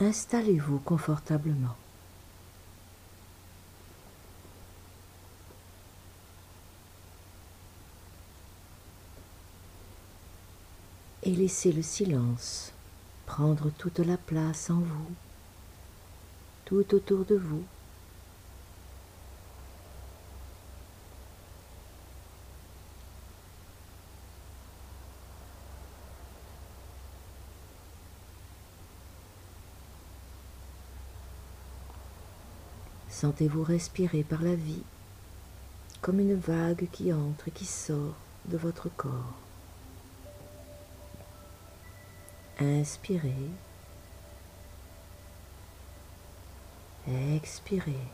installez-vous confortablement. Et laissez le silence prendre toute la place en vous, tout autour de vous. Sentez-vous respirer par la vie comme une vague qui entre et qui sort de votre corps. Inspirez. Expirez.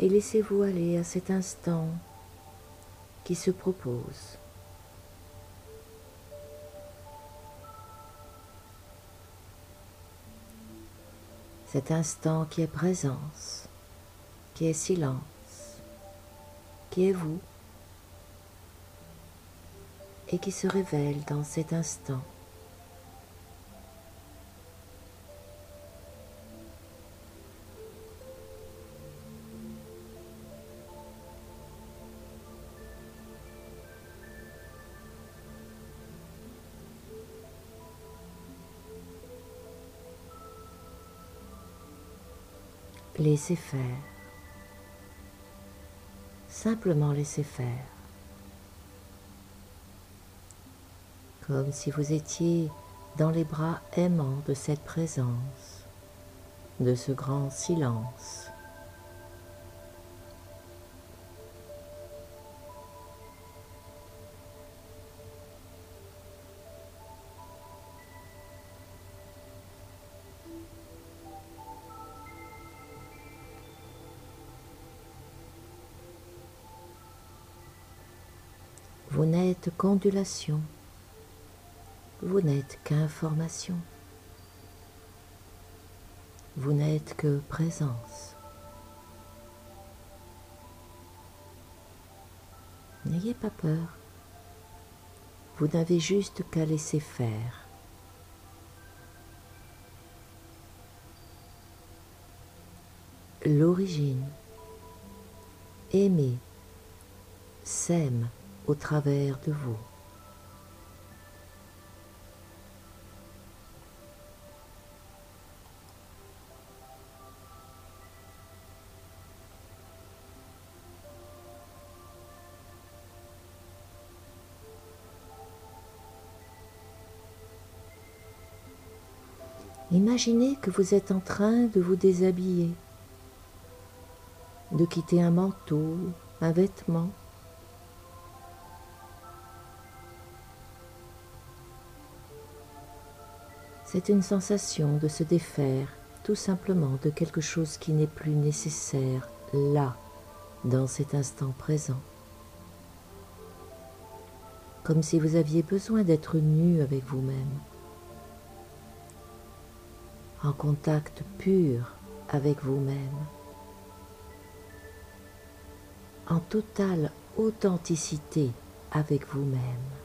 Et laissez-vous aller à cet instant qui se propose. Cet instant qui est présence, qui est silence, qui est vous et qui se révèle dans cet instant. Laissez faire. Simplement laissez faire. Comme si vous étiez dans les bras aimants de cette présence, de ce grand silence. Vous n'êtes qu'ondulation, vous n'êtes qu'information, vous n'êtes que présence. N'ayez pas peur, vous n'avez juste qu'à laisser faire. L'origine, aimer, sème, au travers de vous. Imaginez que vous êtes en train de vous déshabiller, de quitter un manteau, un vêtement, C'est une sensation de se défaire tout simplement de quelque chose qui n'est plus nécessaire là, dans cet instant présent. Comme si vous aviez besoin d'être nu avec vous-même, en contact pur avec vous-même, en totale authenticité avec vous-même.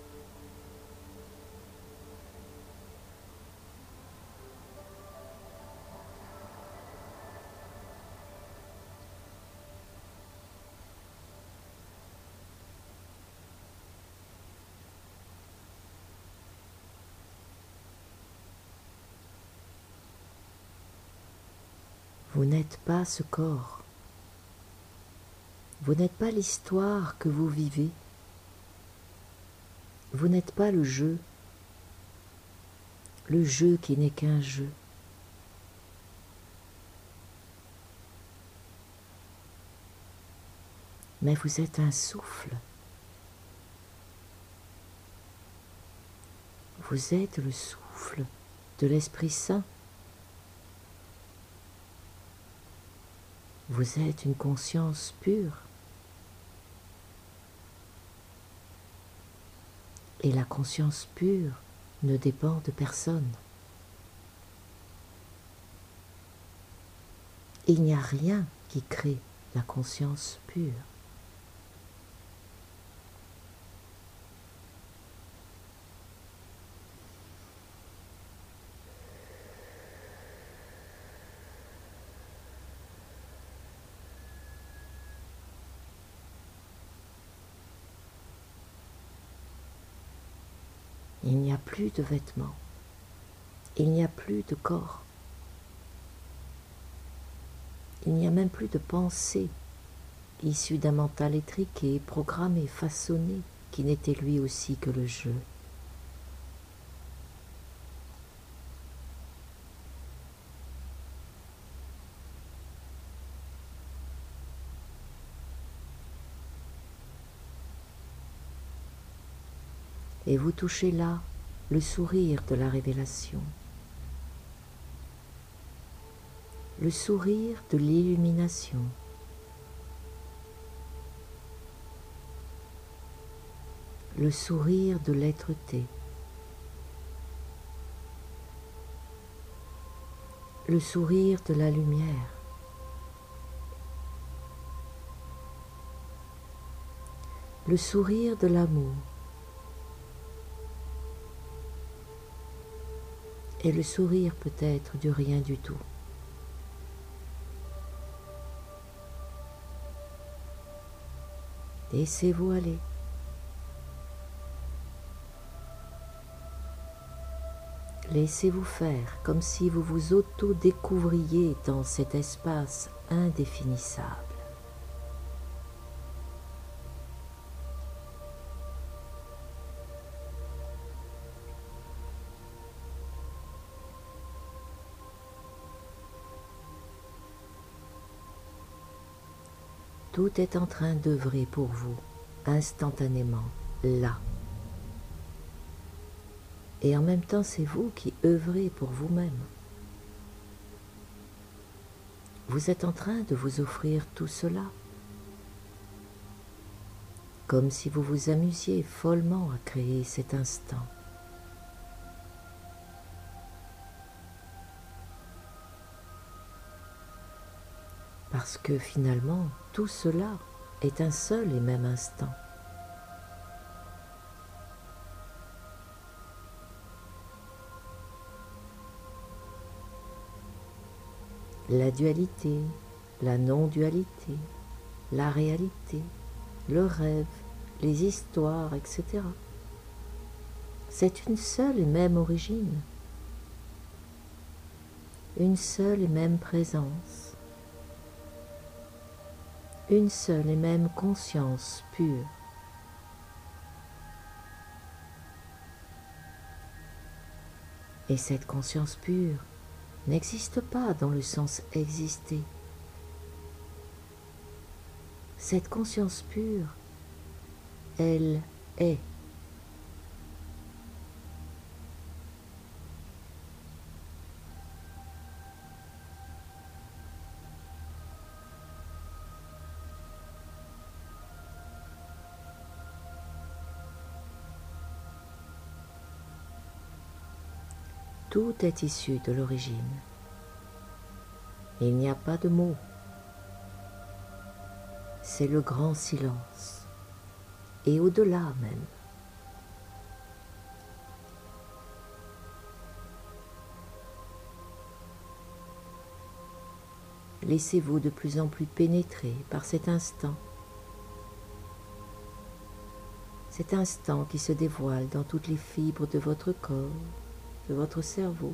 Vous n'êtes pas ce corps. Vous n'êtes pas l'histoire que vous vivez. Vous n'êtes pas le jeu. Le jeu qui n'est qu'un jeu. mais vous êtes un souffle. Vous êtes le souffle de l'Esprit Saint Vous êtes une conscience pure. Et la conscience pure ne dépend de personne. Il n'y a rien qui crée la conscience pure. Il n'y a plus de vêtements. Il n'y a plus de corps. Il n'y a même plus de pensée issue d'un mental étriqué, programmé, façonné, qui n'était lui aussi que le jeu. Et vous touchez là le sourire de la révélation. le sourire de l'illumination. le sourire de l'être-té, le sourire de la lumière, le sourire de l'amour et le sourire peut-être du rien du tout. Laissez-vous aller. Laissez-vous faire comme si vous vous auto-découvriez dans cet espace indéfinissable. Tout est en train d'œuvrer pour vous, instantanément, là. Et en même temps, c'est vous qui œuvrez pour vous-même. Vous êtes en train de vous offrir tout cela, comme si vous vous amusiez follement à créer cet instant. Parce que finalement tout cela est un seul et même instant. La dualité, la non-dualité, la réalité, le rêve, les histoires, etc. C'est une seule et même origine, une seule et même présence une seule et même conscience pure. Et cette conscience pure n'existe pas dans le sens exister. Cette conscience pure, elle est. Tout est issu de l'origine. Il n'y a pas de mots. C'est le grand silence. Et au-delà même. Laissez-vous de plus en plus pénétrer par cet instant. Cet instant qui se dévoile dans toutes les fibres de votre corps, de votre cerveau.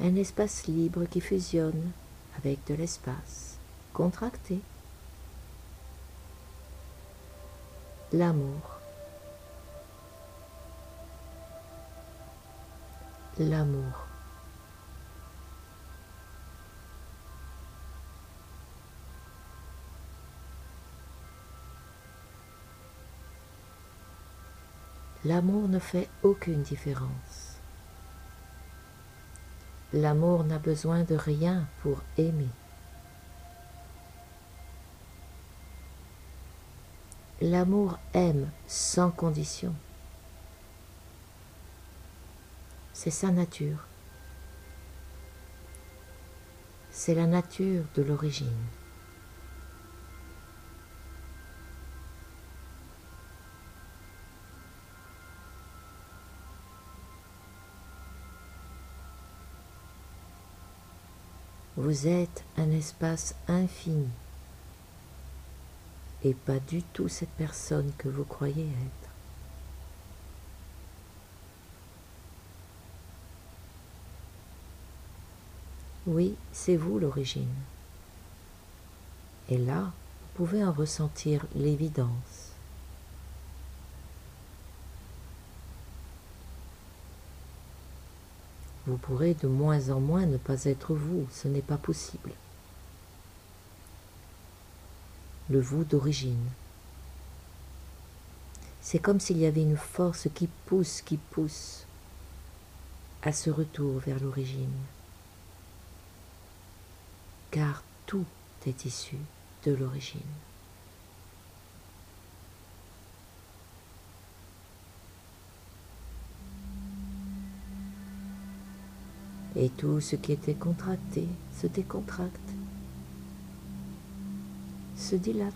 Un espace libre qui fusionne avec de l'espace contracté. L'amour. l'amour. L'amour ne fait aucune différence. L'amour n'a besoin de rien pour aimer. L'amour aime sans condition. C'est sa nature. C'est la nature de l'origine. Vous êtes un espace infini et pas du tout cette personne que vous croyez être. Oui, c'est vous l'origine. Et là, vous pouvez en ressentir l'évidence. Vous pourrez de moins en moins ne pas être vous, ce n'est pas possible. Le vous d'origine. C'est comme s'il y avait une force qui pousse, qui pousse à ce retour vers l'origine. Car tout est issu de l'origine. Et tout ce qui était contracté se décontracte, se dilate.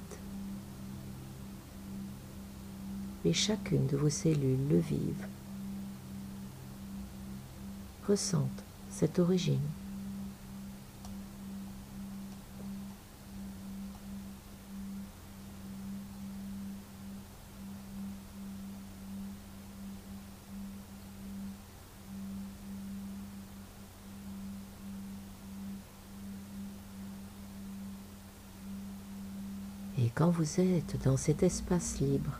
Et chacune de vos cellules le vivent, ressentent cette origine. Quand vous êtes dans cet espace libre,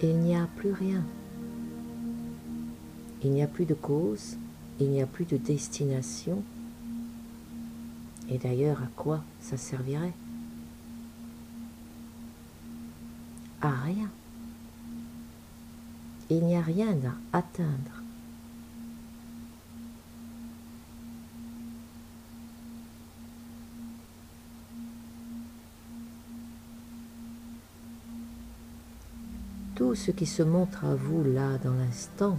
il n'y a plus rien. Il n'y a plus de cause, il n'y a plus de destination. Et d'ailleurs, à quoi ça servirait? À rien. Il n'y a rien à atteindre. Tout ce qui se montre à vous là dans l'instant,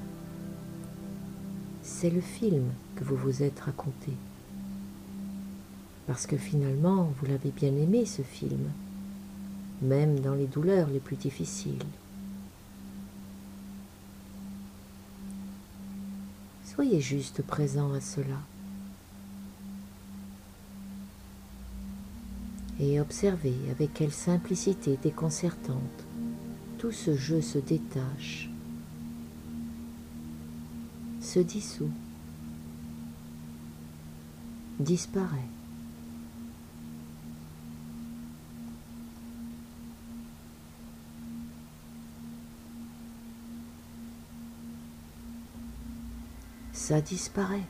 c'est le film que vous vous êtes raconté. Parce que finalement, vous l'avez bien aimé ce film, même dans les douleurs les plus difficiles. Soyez juste présent à cela. Et observez avec quelle simplicité déconcertante tout ce jeu se détache, se dissout, disparaît. Ça disparaît.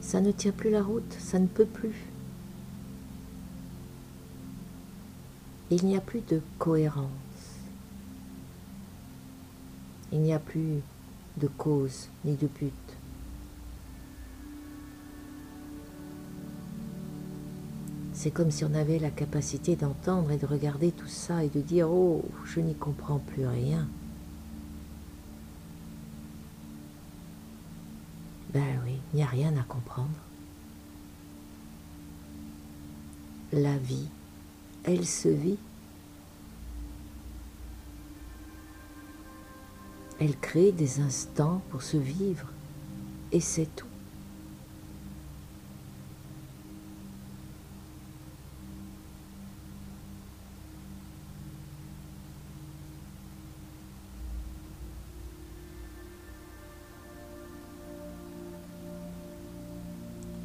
Ça ne tient plus la route, ça ne peut plus. Il n'y a plus de cohérence. Il n'y a plus de cause ni de but. C'est comme si on avait la capacité d'entendre et de regarder tout ça et de dire Oh, je n'y comprends plus rien. Ben oui, il n'y a rien à comprendre. La vie elle se vit. Elle crée des instants pour se vivre, et c'est tout.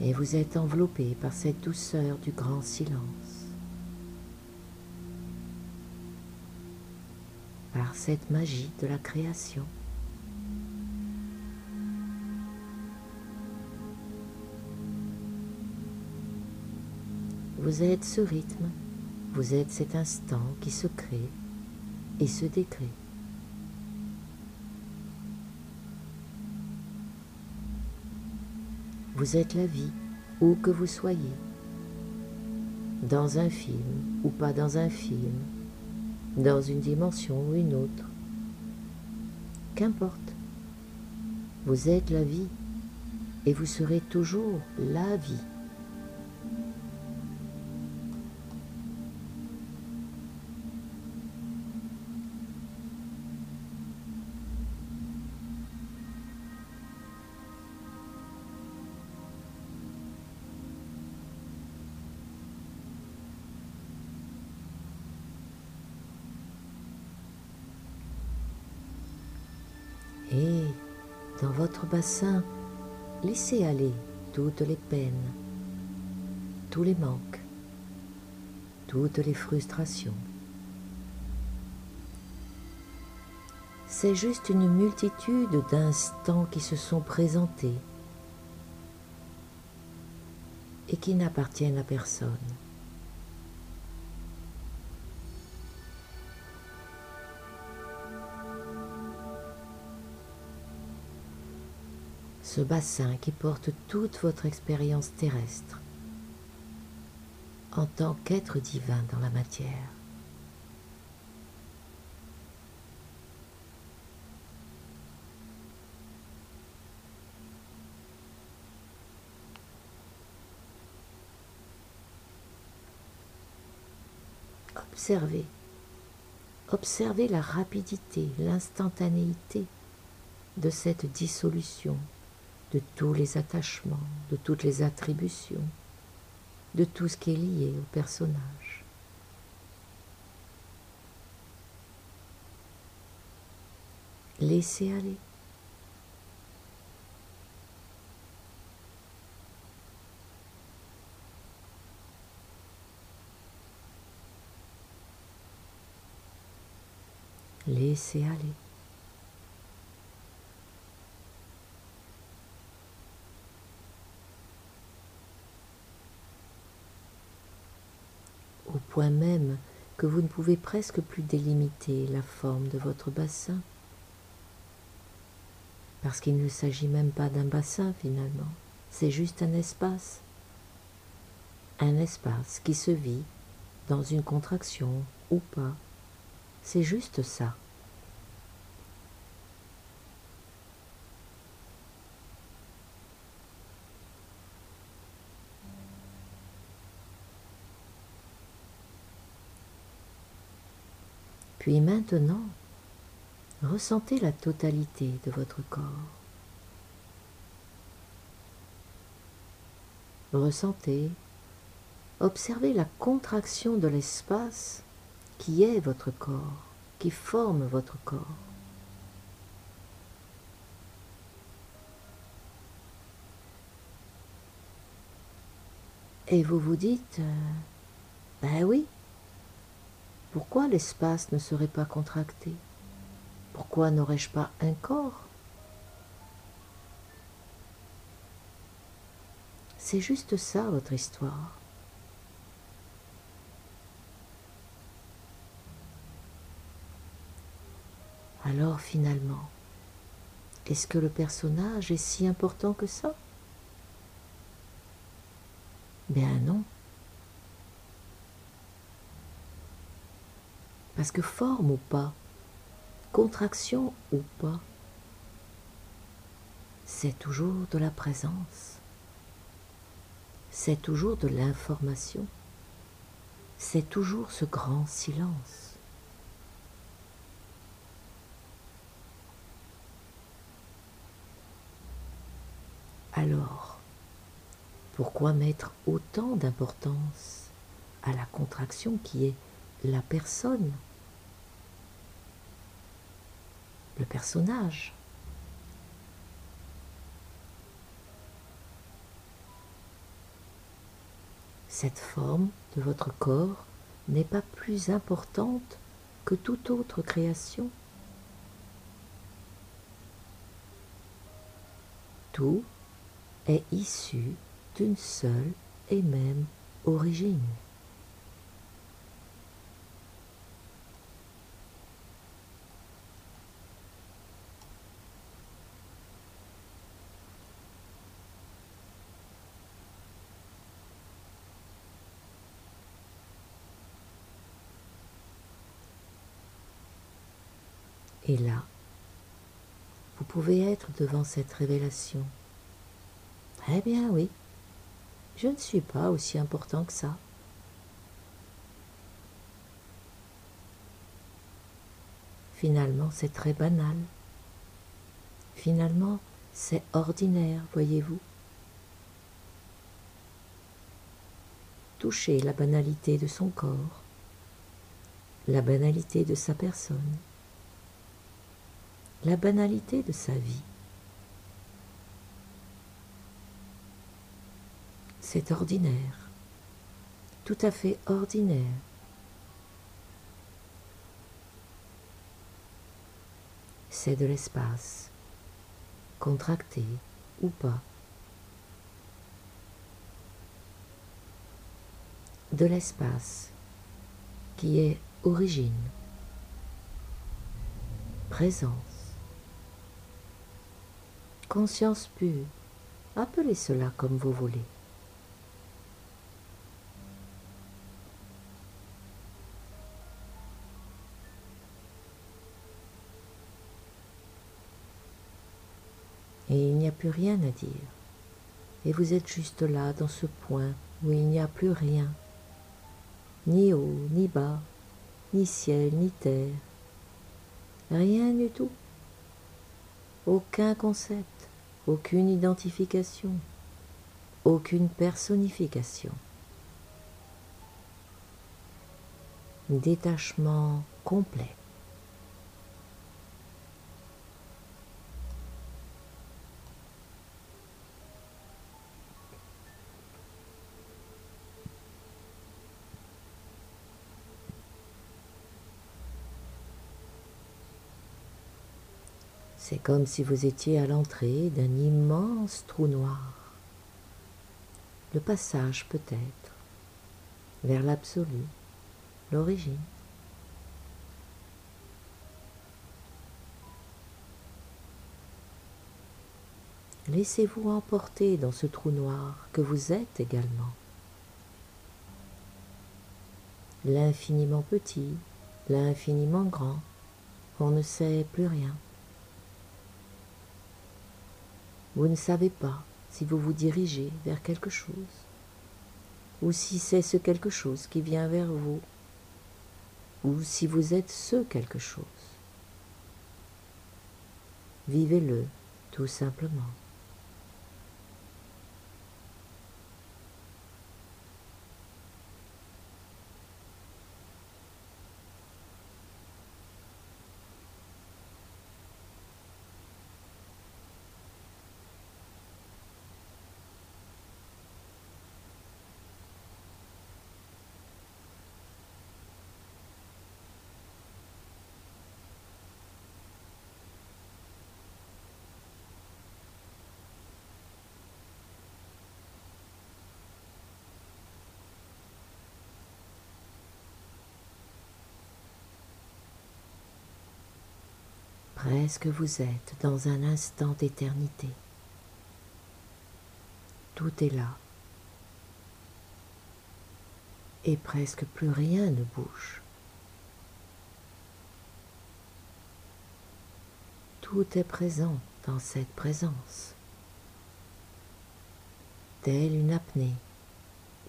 Et vous êtes enveloppé par cette douceur du grand silence. par cette magie de la création. Vous êtes ce rythme, vous êtes cet instant qui se crée et se décrée. Vous êtes la vie, où que vous soyez, dans un film ou pas dans un film, dans une dimension ou une autre. Qu'importe, vous êtes la vie et vous serez toujours la vie. Dans votre bassin, laissez aller toutes les peines, tous les manques, toutes les frustrations. C'est juste une multitude d'instants qui se sont présentés et qui n'appartiennent à personne. Ce bassin qui porte toute votre expérience terrestre en tant qu'être divin dans la matière. Observez, observez la rapidité, l'instantanéité de cette dissolution de tous les attachements, de toutes les attributions, de tout ce qui est lié au personnage. Laissez aller. Laissez aller. Même que vous ne pouvez presque plus délimiter la forme de votre bassin, parce qu'il ne s'agit même pas d'un bassin finalement, c'est juste un espace, un espace qui se vit dans une contraction ou pas, c'est juste ça. Puis maintenant, ressentez la totalité de votre corps. Ressentez, observez la contraction de l'espace qui est votre corps, qui forme votre corps. Et vous vous dites, euh, ben oui, pourquoi l'espace ne serait pas contracté? Pourquoi n'aurais-je pas un corps? C'est juste ça votre histoire. Alors finalement, est-ce que le personnage est si important que ça? Bien non. Parce que forme ou pas, contraction ou pas, c'est toujours de la présence, c'est toujours de l'information, c'est toujours ce grand silence. Alors, pourquoi mettre autant d'importance à la contraction qui est la personne personnage. Cette forme de votre corps n'est pas plus importante que toute autre création. Tout est issu d'une seule et même origine. Et là, vous pouvez être devant cette révélation. Eh bien oui, je ne suis pas aussi important que ça. Finalement, c'est très banal. Finalement, c'est ordinaire, voyez-vous. Toucher la banalité de son corps, la banalité de sa personne, la banalité de sa vie. C'est ordinaire, tout à fait ordinaire. C'est de l'espace, contracté ou pas. De l'espace qui est origine, présence, conscience pure, appelez cela comme vous voulez. Et il n'y a plus rien à dire. Et vous êtes juste là, dans ce point où il n'y a plus rien. Ni haut, ni bas, ni ciel, ni terre. Rien du tout. Aucun concept, aucune identification, aucune personnification. Détachement complet. C'est comme si vous étiez à l'entrée d'un immense trou noir. Le passage peut-être vers l'absolu, l'origine. Laissez-vous emporter dans ce trou noir que vous êtes également. L'infiniment petit, l'infiniment grand, on ne sait plus rien. Vous ne savez pas si vous vous dirigez vers quelque chose, ou si c'est ce quelque chose qui vient vers vous, ou si vous êtes ce quelque chose. Vivez-le tout simplement. Presque vous êtes dans un instant d'éternité. Tout est là. Et presque plus rien ne bouge. Tout est présent dans cette présence. Telle une apnée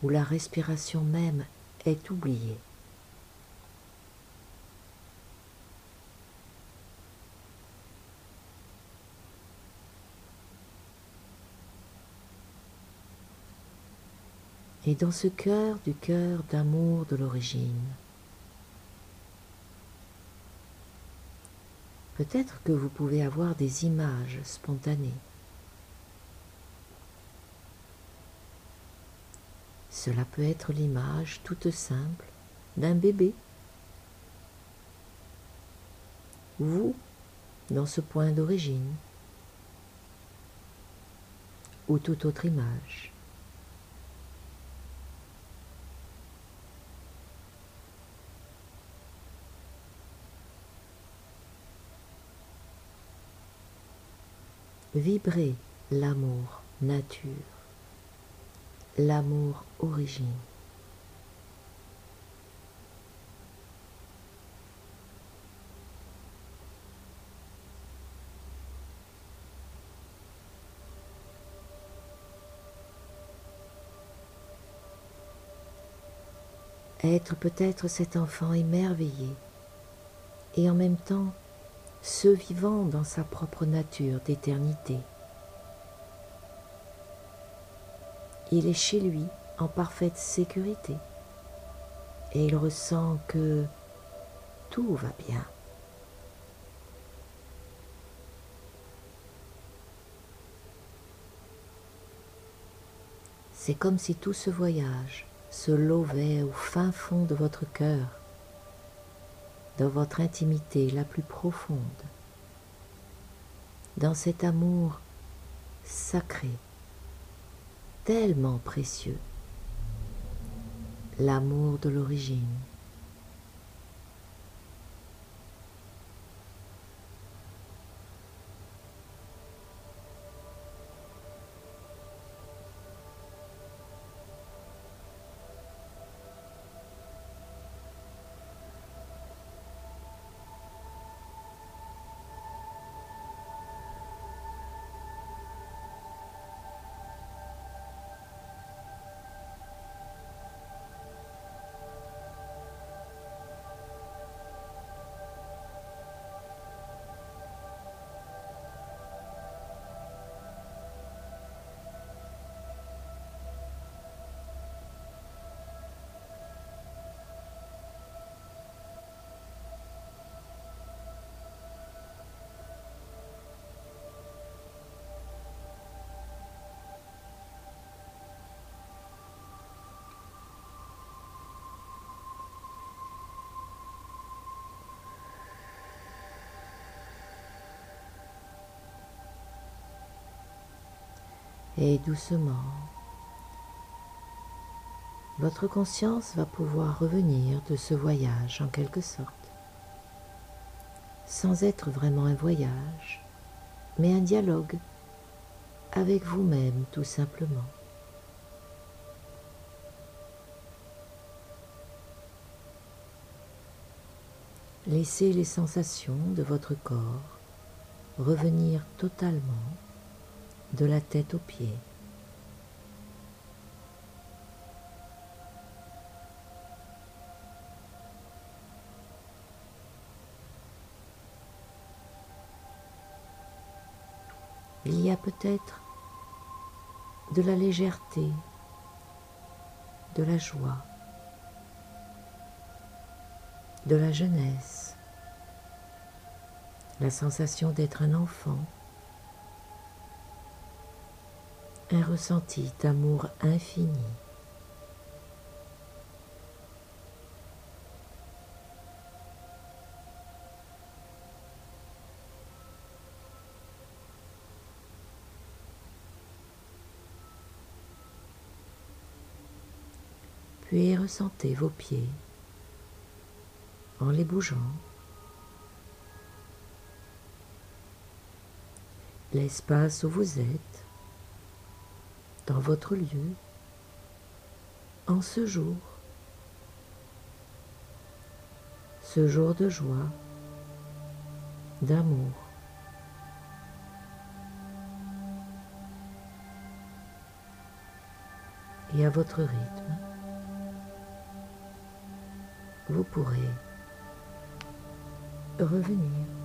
où la respiration même est oubliée. Et dans ce cœur du cœur d'amour de l'origine. Peut-être que vous pouvez avoir des images spontanées. Cela peut être l'image toute simple d'un bébé. Vous, dans ce point d'origine, ou toute autre image. Vibrez l'amour nature, l'amour origine. Être peut-être cet enfant émerveillé et en même temps ce vivant dans sa propre nature d'éternité. Il est chez lui en parfaite sécurité et il ressent que tout va bien. C'est comme si tout ce voyage se lovait au fin fond de votre cœur, dans votre intimité la plus profonde, dans cet amour sacré, tellement précieux, l'amour de l'origine. Et doucement, votre conscience va pouvoir revenir de ce voyage en quelque sorte, sans être vraiment un voyage, mais un dialogue avec vous-même tout simplement. Laissez les sensations de votre corps revenir totalement de la tête aux pieds. Il y a peut-être de la légèreté, de la joie, de la jeunesse, la sensation d'être un enfant un ressenti d'amour infini. Puis ressentez vos pieds en les bougeant. L'espace où vous êtes dans votre lieu en ce jour, ce jour de joie, d'amour. Et à votre rythme, vous pourrez revenir.